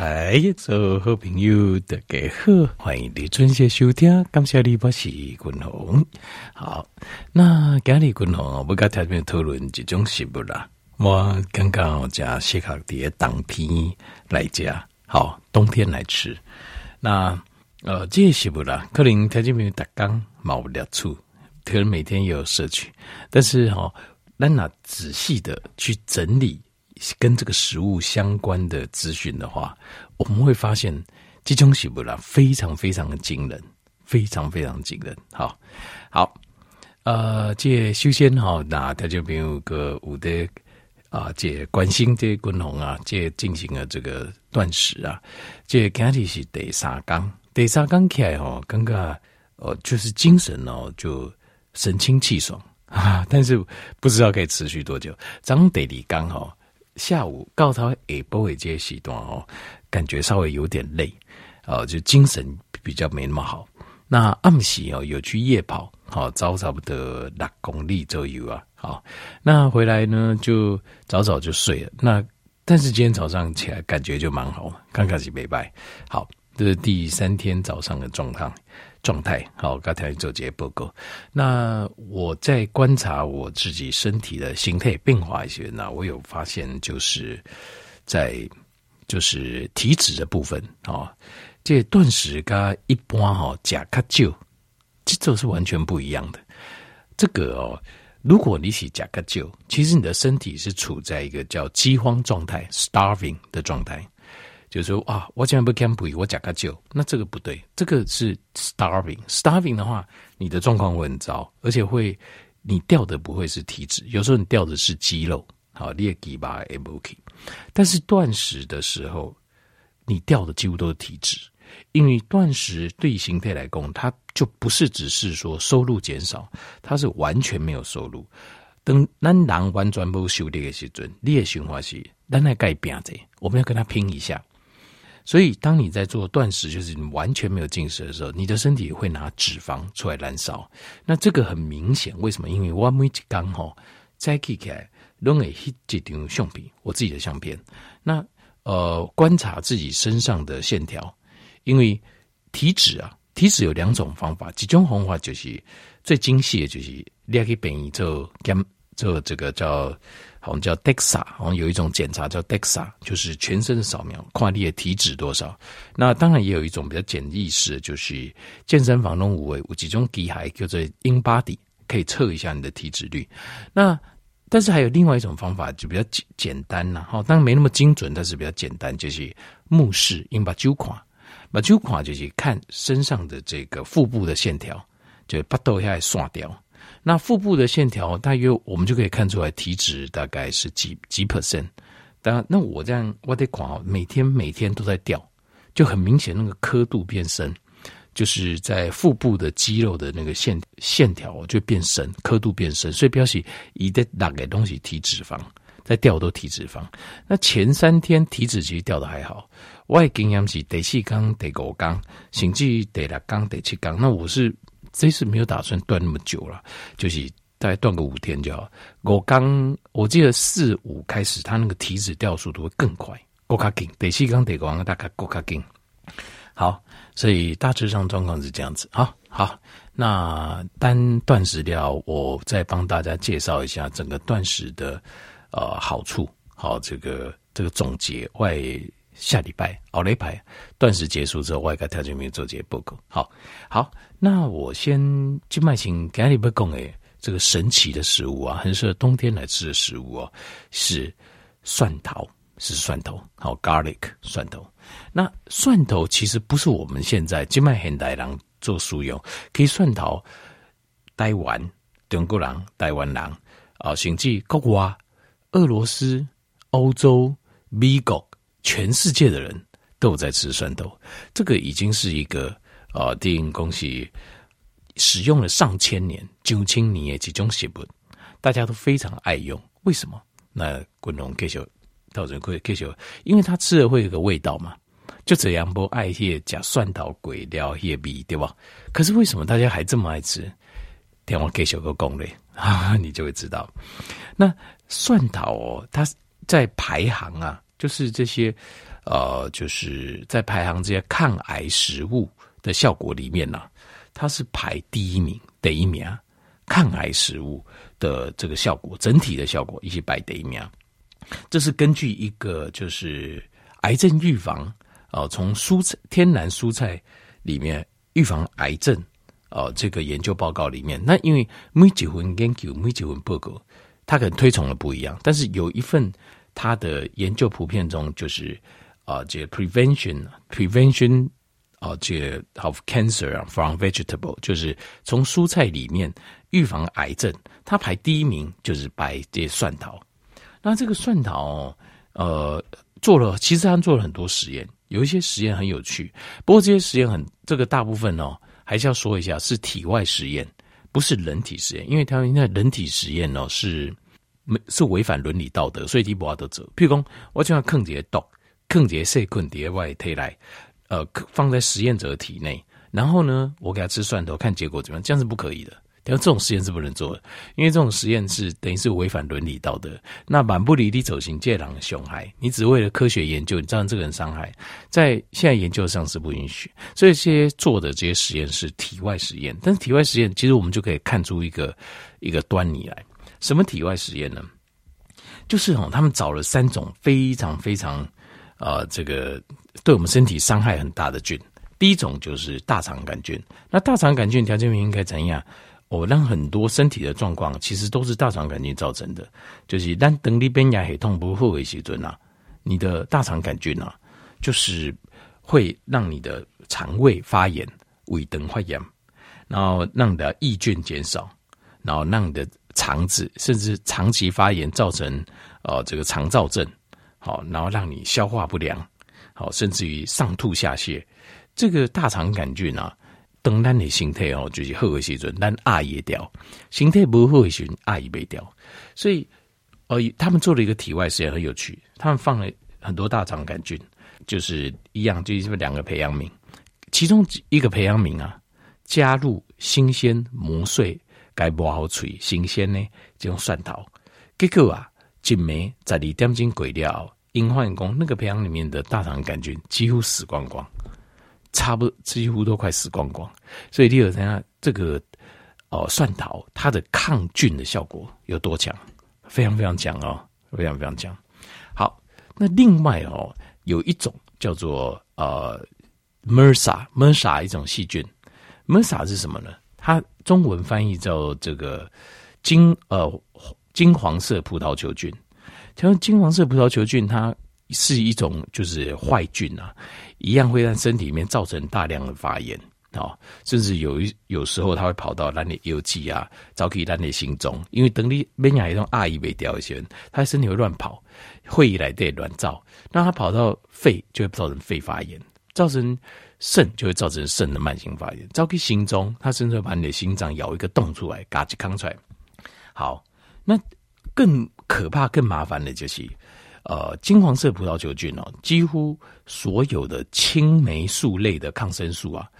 哎，做好朋友大家好，欢迎你准时收听。感谢你，我是君鸿。好，那今日君鸿，我跟大家讨论一种食物啦。我刚刚加适合的当天来吃，好，冬天来吃。那呃，这些食物啦，可能条件没有打刚，冇了处，可能每天有摄取，但是哈，那那仔细的去整理。跟这个食物相关的资讯的话，我们会发现这种食物啦，非常非常的惊人，非常非常惊人。好，好，呃，这修仙哈，那他就没有个五的啊，这关心这军红啊，这进行了这个断食啊，这肯定是第三缸，第三缸起来哦，刚刚哦，就是精神哦，就神清气爽啊，但是不知道可以持续多久。早上第二天哈。下午告诉他诶，不会接时段哦，感觉稍微有点累，哦，就精神比较没那么好。那暗时哦，有去夜跑，好，早差不多六公里左右啊，好，那回来呢就早早就睡了。那但是今天早上起来感觉就蛮好，刚开始没拜，好，这是第三天早上的状态。状态好，刚才做这些报告。那我在观察我自己身体的形态变化一些，那我有发现，就是在就是体脂的部分啊，这断食跟一般哈甲卡就，这都是完全不一样的。这个哦，如果你是甲卡就，其实你的身体是处在一个叫饥荒状态 （starving） 的状态。就是说啊，我今天不 camp 我加个酒，那这个不对，这个是 starving。starving 的话，你的状况会很糟，而且会你掉的不会是体脂，有时候你掉的是肌肉，好，你也给吧 a b k 但是断食的时候，你掉的几乎都是体脂，因为断食对形态来讲，它就不是只是说收入减少，它是完全没有收入。等咱人完全不修这个时阵，你的循环是咱来改变的，我们要跟他拼一下。所以，当你在做断食，就是你完全没有进食的时候，你的身体会拿脂肪出来燃烧。那这个很明显，为什么？因为我每次刚好再起来，弄个一张相片，我自己的相片。那呃，观察自己身上的线条，因为体脂啊，体脂有两种方法，几种方法就是最精细的，就是你要去便宜做减做这个叫。好像叫 DEXA，好像有一种检查叫 DEXA，就是全身的扫描，跨列体脂多少。那当然也有一种比较简易式，就是健身房中五位有几种机械叫做 InBody，可以测一下你的体脂率。那但是还有另外一种方法，就比较简简单呐，哈，当然没那么精准，但是比较简单，就是目视，用把揪垮，把揪垮就是看身上的这个腹部的线条，就把豆下来刷掉。那腹部的线条大约我们就可以看出来体脂大概是几几 percent。当然，那我这样我得狂，每天每天都在掉，就很明显那个刻度变深，就是在腹部的肌肉的那个线线条就变深，刻度变深，所以表示一旦哪个东西体脂肪在掉都体脂肪。那前三天体脂其实掉的还好，我的经验是第四天、第五缸，甚至第六缸、第七缸，那我是。这次没有打算断那么久了，就是大概断个五天就好。我刚我记得四五开始，它那个体脂掉速度会更快。过卡紧，得西刚得光大概过卡紧。好，所以大致上状况是这样子。好，好，那单断食掉，我再帮大家介绍一下整个断食的呃好处。好，这个这个总结外。下礼拜奥雷牌断食结束之后，我该条件没有做这些报告。好，好，那我先去麦请给你们讲诶，这个神奇的食物啊，很适合冬天来吃的食物哦、啊，是蒜头，是蒜头，好，garlic 蒜头。那蒜头其实不是我们现在去麦现代人做食用，可以蒜头，台湾、中国人、台湾人啊，甚至国外、俄罗斯、欧洲、美国。全世界的人都在吃蒜头，这个已经是一个啊，电影恭喜使用了上千年，九千年的几种食物，大家都非常爱用。为什么？那滚龙给修到人会给修，因为他吃了会有个味道嘛，就这样不爱些加蒜头、鬼料、叶米，对吧？可是为什么大家还这么爱吃？电话给修个攻略啊，你就会知道。那蒜头哦，它在排行啊。就是这些，呃，就是在排行这些抗癌食物的效果里面呢、它是排第一名，第一名，抗癌食物的这个效果，整体的效果一起排第一名。这是根据一个就是癌症预防哦、呃，从蔬菜天然蔬菜里面预防癌症哦、呃，这个研究报告里面，那因为每几份研究每几份报告，它可能推崇的不一样，但是有一份它的研究普遍中就是啊、这个 prevention prevention 啊、这个 of cancer from vegetable 就是从蔬菜里面预防癌症，它排第一名就是白这些蒜头。那这个蒜头，呃，做了，其实他做了很多实验，有一些实验很有趣。不过这些实验很，这个大部分哦，还是要说一下，是体外实验，不是人体实验，因为他们那人体实验哦是没是违反伦理道德，所以你不得做。譬如说，我就要坑这些毒，坑这些细菌在外体来，呃，放在实验者体内，然后呢，我给他吃蒜头，看结果怎么样，这样是不可以的。然后这种实验是不能做的，因为这种实验是等于是违反伦理道德。那满不离地走行借狼熊孩，你只为了科学研究，你造成这个人伤害，在现在研究上是不允许。所以这些做的这些实验是体外实验，但是体外实验其实我们就可以看出一个一个端倪来。什么体外实验呢？就是哦，他们找了三种非常非常呃，这个对我们身体伤害很大的菌。第一种就是大肠杆菌。那大肠杆菌条件应该怎样？哦，让很多身体的状况其实都是大肠杆菌造成的，就是当等你边牙很痛不后悔时阵啊，你的大肠杆菌啊，就是会让你的肠胃发炎、胃等发炎，然后让你的益菌减少，然后让你的肠子甚至长期发炎造成呃这个肠燥症，好，然后让你消化不良，好，甚至于上吐下泻，这个大肠杆菌啊。等咱的形态哦，就是好的时阵，咱压也掉；形态不好的时阵，压也被掉。所以，呃，他们做了一个体外实验，很有趣。他们放了很多大肠杆菌，就是一样，就是两个培养皿。其中一个培养皿啊，加入新鲜磨碎、该磨好脆、新鲜呢这种蒜头。结果啊，一枚在二点钟过了，因换工那个培养里面的大肠杆菌几乎死光光。差不多几乎都快死光光，所以第二天这个哦蒜头它的抗菌的效果有多强？非常非常强哦，非常非常强。好，那另外哦有一种叫做呃 MRSA MRSA 一种细菌，MRSA 是什么呢？它中文翻译叫这个金呃金黄色葡萄球菌。像金黄色葡萄球菌，它是一种就是坏菌啊。一样会在身体里面造成大量的发炎啊，甚至有一有时候它会跑到咱的腰际啊，早期咱的心中，因为等你免疫一种阿姨被掉一些，他身体会乱跑，会议来对乱造，那他跑到肺就会造成肺发炎，造成肾就会造成肾的慢性发炎，早期心中他甚至会把你的心脏咬一个洞出来，嘎吱康出来。好，那更可怕、更麻烦的就是。呃，金黄色葡萄球菌哦，几乎所有的青霉素类的抗生素啊，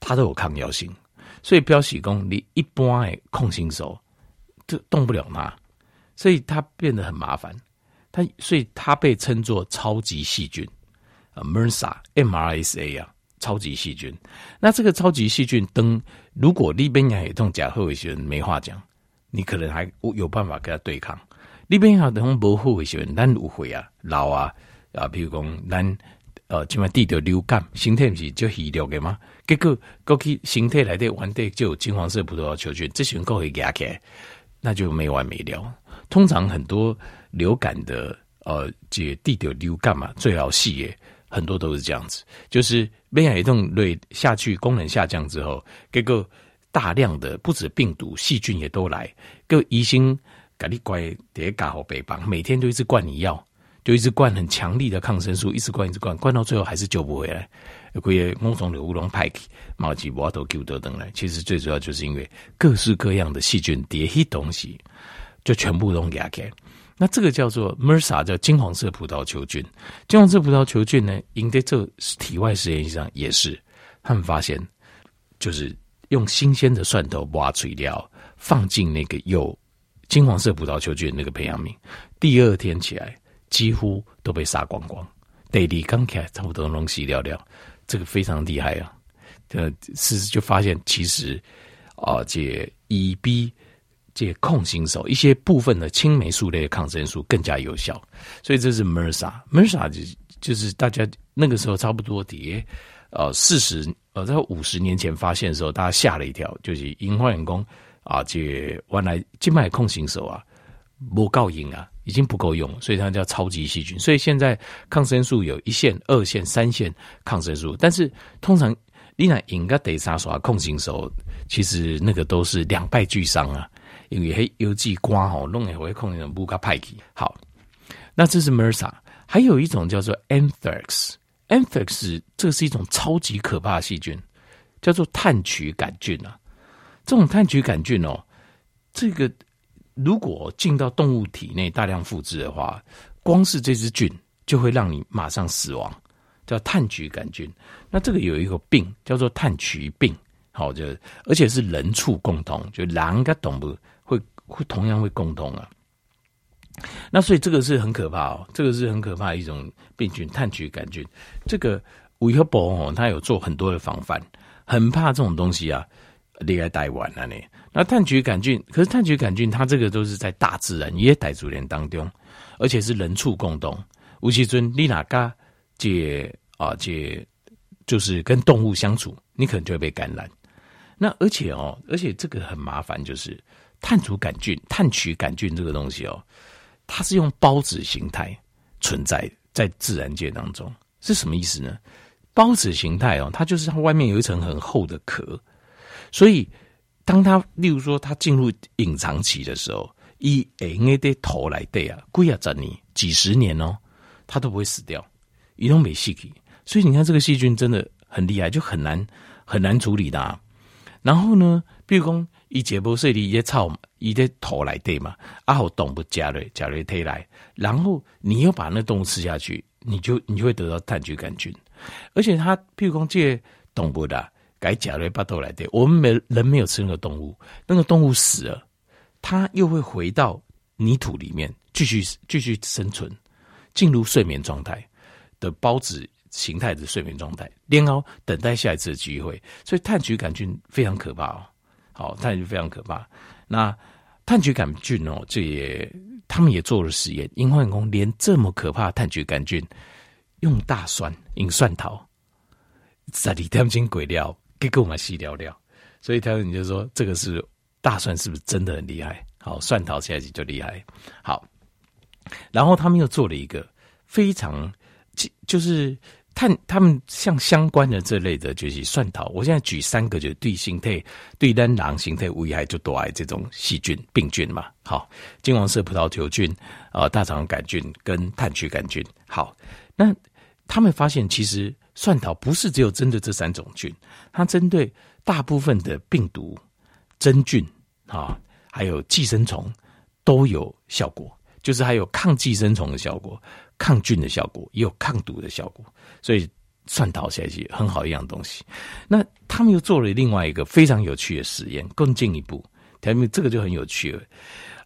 它都有抗药性，所以标喜功你一般的控心手就动不了它，所以它变得很麻烦。它所以它被称作超级细菌啊，MRSA MRSA 啊，超级细菌。那这个超级细菌灯，如果利边亚也痛甲后遗症没话讲，你可能还有办法跟他对抗。里边有等无好的时候，咱有会啊，老啊啊，比如讲咱呃，起码地得流感，身体不是就虚弱的吗？结果过去身体来的完的就有金黄色葡萄球菌，这群够会压起来，那就没完没了。通常很多流感的呃，这地得流感嘛，最好细耶，很多都是这样子，就是免疫系统类下去，功能下降之后，结果大量的不止病毒细菌也都来，各医生。给你乖，得搞好背帮，每天都一直灌你药，就一直灌很强力的抗生素，一直灌一直灌，灌到最后还是救不回来。有些某种的乌龙派克、毛吉瓦多 Q 等等来，其实最主要就是因为各式各样的细菌叠一东西，就全部都压开。那这个叫做 MRSA，叫金黄色葡萄球菌。金黄色葡萄球菌呢，应该这体外实验上也是，他们发现就是用新鲜的蒜头挖出料，放进那个有。金黄色葡萄球菌那个培养皿，第二天起来几乎都被杀光光，第二刚起来差不多东西掉掉，这个非常厉害啊！呃，事实就发现其实啊，这乙 B 这控型手一些部分的青霉素类的抗生素更加有效，所以这是 MERSA，MERSA 就就是大家那个时候差不多的呃四十呃在五十年前发现的时候，大家吓了一跳，就是因化员工啊，这原来静脉控型手啊，不够用啊。已经不够用，所以它叫超级细菌。所以现在抗生素有一线、二线、三线抗生素，但是通常你那应该得杀耍控型手，其实那个都是两败俱伤啊，因为黑邮寄刮吼弄也会控型手不卡派去。好，那这是 MRSA，还有一种叫做 Anthrax，Anthrax 这是一种超级可怕的细菌，叫做炭疽杆菌啊。这种炭疽杆菌哦，这个。如果进到动物体内大量复制的话，光是这只菌就会让你马上死亡，叫炭疽杆菌。那这个有一个病叫做炭疽病，好，就而且是人畜共同，就人跟动物会同样会共通啊。那所以这个是很可怕哦，这个是很可怕一种病菌，炭疽杆菌。这个维和博哦，他有做很多的防范，很怕这种东西啊，离开台湾了呢。那炭疽杆菌，可是炭疽杆菌它这个都是在大自然野傣族人当中，而且是人畜共同。吴其尊，你哪嘎借啊借，就是跟动物相处，你可能就会被感染。那而且哦，而且这个很麻烦，就是炭疽杆菌、炭疽杆菌这个东西哦，它是用孢子形态存在在自然界当中，是什么意思呢？孢子形态哦，它就是它外面有一层很厚的壳，所以。当它，例如说，它进入隐藏期的时候，以 A 的头来对啊，贵啊，整你几十年哦，它都不会死掉，移动没细体。所以你看，这个细菌真的很厉害，就很难很难处理的。然后呢，比如说一解剖设立一些草，一些头来对嘛，啊好动物加瑞加瑞推来，然后你又把那动物吃下去，你就你就会得到炭疽杆菌，而且它譬如说这动物的。改甲类巴豆来对，我们没人没有吃那个动物，那个动物死了，它又会回到泥土里面继续继续生存，进入睡眠状态的孢子形态的睡眠状态，然后等待下一次的机会。所以炭疽杆菌非常可怕哦，好，炭疽非常可怕。那炭疽杆菌哦，这也他们也做了实验，英化工连这么可怕的炭疽杆菌用大蒜用蒜头，在里他们经鬼料。给够我们细聊聊，所以他你就说这个是大蒜是不是真的很厉害？好，蒜头起来就厉害。好，然后他们又做了一个非常就是探他们像相关的这类的，就是蒜头。我现在举三个，就是对形态对单囊形态危害就多爱这种细菌病菌嘛。好，金黄色葡萄球菌啊、大肠杆菌跟炭疽杆菌。好，那他们发现其实。蒜头不是只有针对这三种菌，它针对大部分的病毒、真菌啊，还有寄生虫都有效果，就是还有抗寄生虫的效果、抗菌的效果，也有抗毒的效果。所以蒜头才是很好一样东西。那他们又做了另外一个非常有趣的实验，更进一步，他们这个就很有趣了。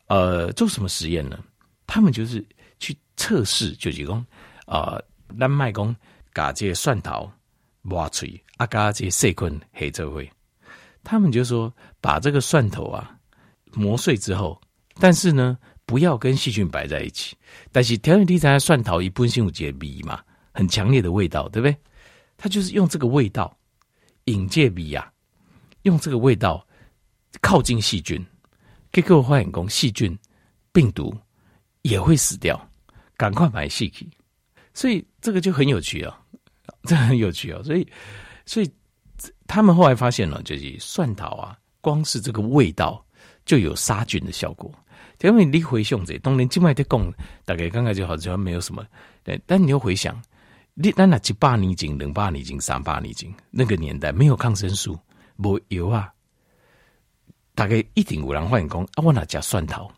呃，做什么实验呢？他们就是去测试，就是说，呃，蓝麦公。把这些蒜头挖出来，啊，加这些细菌黑社会，他们就说把这个蒜头啊磨碎之后，但是呢，不要跟细菌摆在一起。但是调味地材蒜头一般性有解鼻嘛，很强烈的味道，对不对？他就是用这个味道引介鼻呀，用这个味道靠近细菌，结果发眼光细菌病毒也会死掉，赶快买细菌，所以这个就很有趣啊。这很有趣哦，所以，所以他们后来发现了，就是蒜头啊，光是这个味道就有杀菌的效果。因为你回想这，当年境外的讲，大概刚刚就好像没有什么，对，但你又回想，你那那几百年前、两百年前、三百年前那个年代，没有抗生素，没有啊，大概一定有人发现讲啊，我那加蒜头？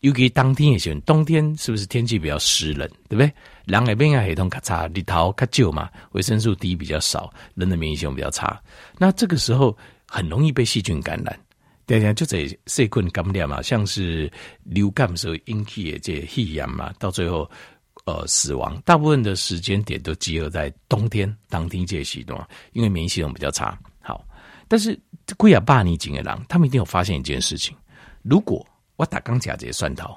尤其当天也行，冬天是不是天气比较湿冷，对不对？人的免疫系统较差，里头较旧嘛，维生素 D 比较少，人的免疫系统比较差。那这个时候很容易被细菌感染。对呀，就这细菌感染嘛，像是流感时候引起的这肺炎嘛，到最后呃死亡，大部分的时间点都集合在冬天当天这系统，因为免疫系统比较差。好，但是贵亚巴尼金的狼，他们一定有发现一件事情：如果我打刚甲这些蒜头，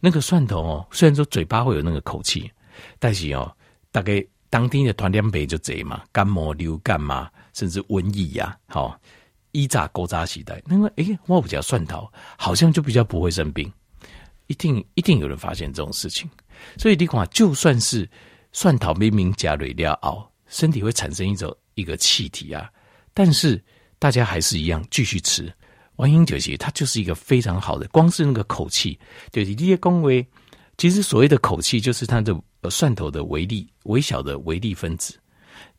那个蒜头哦，虽然说嘴巴会有那个口气，但是哦，大概当天的团两杯就贼嘛，感冒、流感嘛，甚至瘟疫呀、好。一炸勾扎时代，那么诶，我比较蒜头，好像就比较不会生病。一定一定有人发现这种事情，所以你看，就算是蒜头明明加了料熬，身体会产生一种一个气体啊，但是大家还是一样继续吃。原因就是它就是一个非常好的，光是那个口气，就是这些工位，其实所谓的口气就是它的蒜头的微粒微小的微粒分子，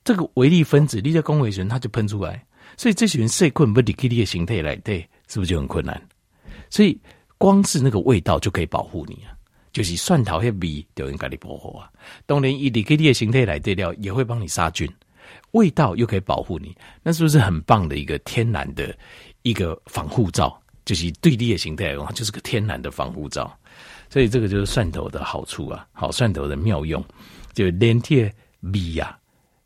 这个微粒分子，你在工位时它就喷出来。所以这群人细菌不离开你的形态来对，是不是就很困难？所以光是那个味道就可以保护你啊，就是蒜头那味就应该你保护啊。当然，一离开你的形态来对料，也会帮你杀菌，味道又可以保护你，那是不是很棒的一个天然的一个防护罩？就是对你的形态来讲，就是个天然的防护罩。所以这个就是蒜头的好处啊，好蒜头的妙用，就连贴味呀。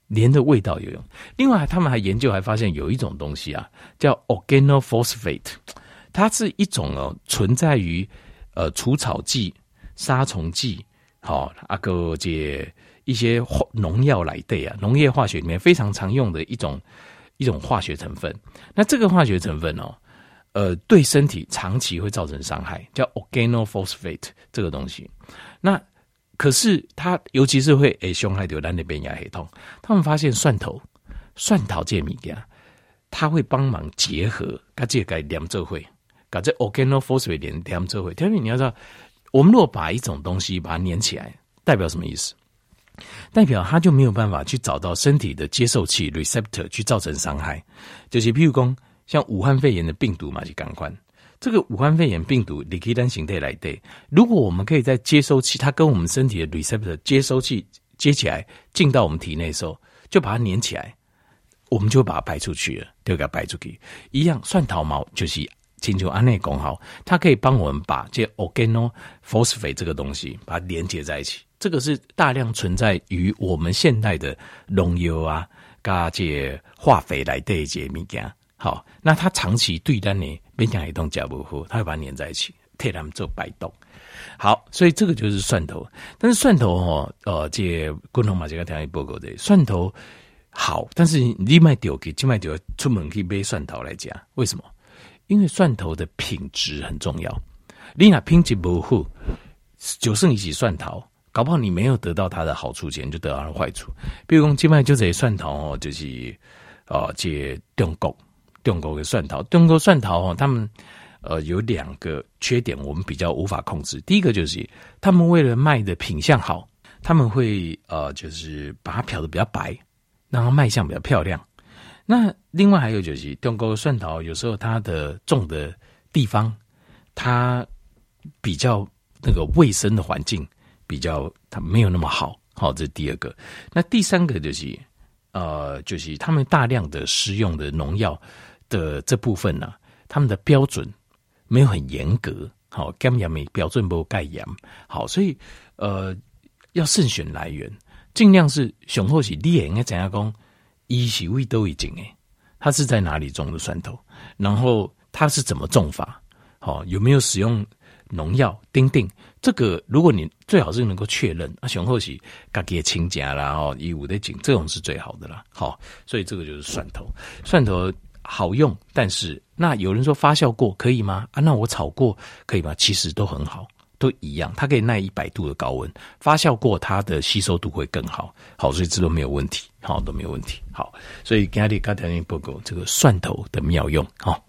连的味道有用。另外，他们还研究还发现有一种东西啊，叫 organophosphate，它是一种哦存在于呃除草剂、杀虫剂，好阿个这一些农药来对啊，农业化学里面非常常用的一种一种化学成分。那这个化学成分哦，呃，对身体长期会造成伤害，叫 organophosphate 这个东西。那可是他尤其是会诶伤害到咱那边牙系统。他们发现蒜头、蒜头这物件，它会帮忙结合，它这个连做会，把这 organophosphate 连连做会。因为你要知道，我们如果把一种东西把它粘起来，代表什么意思？代表它就没有办法去找到身体的接受器 receptor 去造成伤害。就是譬如说，像武汉肺炎的病毒嘛，就感官。这个武汉肺炎病毒，你可以单形态来对。如果我们可以在接收器，它跟我们身体的 receptor 接收器接起来，进到我们体内的时候，就把它粘起来，我们就会把它排出去了，就给它排出去。一样，蒜头毛就是请求安内功好，它可以帮我们把这 organophosphate 这个东西把它连接在一起。这个是大量存在于我们现代的农药啊，加这化肥来对这物件。好，那它长期对单呢，边讲一动脚不糊，他会把它粘在一起，替他们做摆动。好，所以这个就是蒜头。但是蒜头哦，呃，这共同马这个条件报告的蒜头好，但是你卖丢给，就卖丢出门可以买蒜头来讲，为什么？因为蒜头的品质很重要。你那品质不好，就剩一起蒜头，搞不好你没有得到它的好处，前就得到了坏处。比如讲，今卖就这蒜头哦，就是哦，这中国。中国的蒜头，中国蒜头哦，他们呃有两个缺点，我们比较无法控制。第一个就是他们为了卖的品相好，他们会呃就是把它漂得比较白，让它卖相比较漂亮。那另外还有就是中国蒜头有时候它的种的地方，它比较那个卫生的环境比较它没有那么好，好，这是第二个。那第三个就是呃就是他们大量的施用的农药。的这部分呢、啊，他们的标准没有很严格，好，干盐没标准不盖盐，好，所以呃要慎选来源，尽量是雄厚起你也应该怎样讲，一席位都已经诶，它是在哪里种的蒜头，然后它是怎么种法，好，有没有使用农药？丁丁，这个如果你最好是能够确认啊，雄厚起家己亲家啦，哦，义务的景，这种是最好的啦，好，所以这个就是蒜头，蒜头。好用，但是那有人说发酵过可以吗？啊，那我炒过可以吗？其实都很好，都一样，它可以耐一百度的高温，发酵过它的吸收度会更好，好，所以这都没有问题，好，都没有问题，好，所以今天跟大家报告这个蒜头的妙用，好。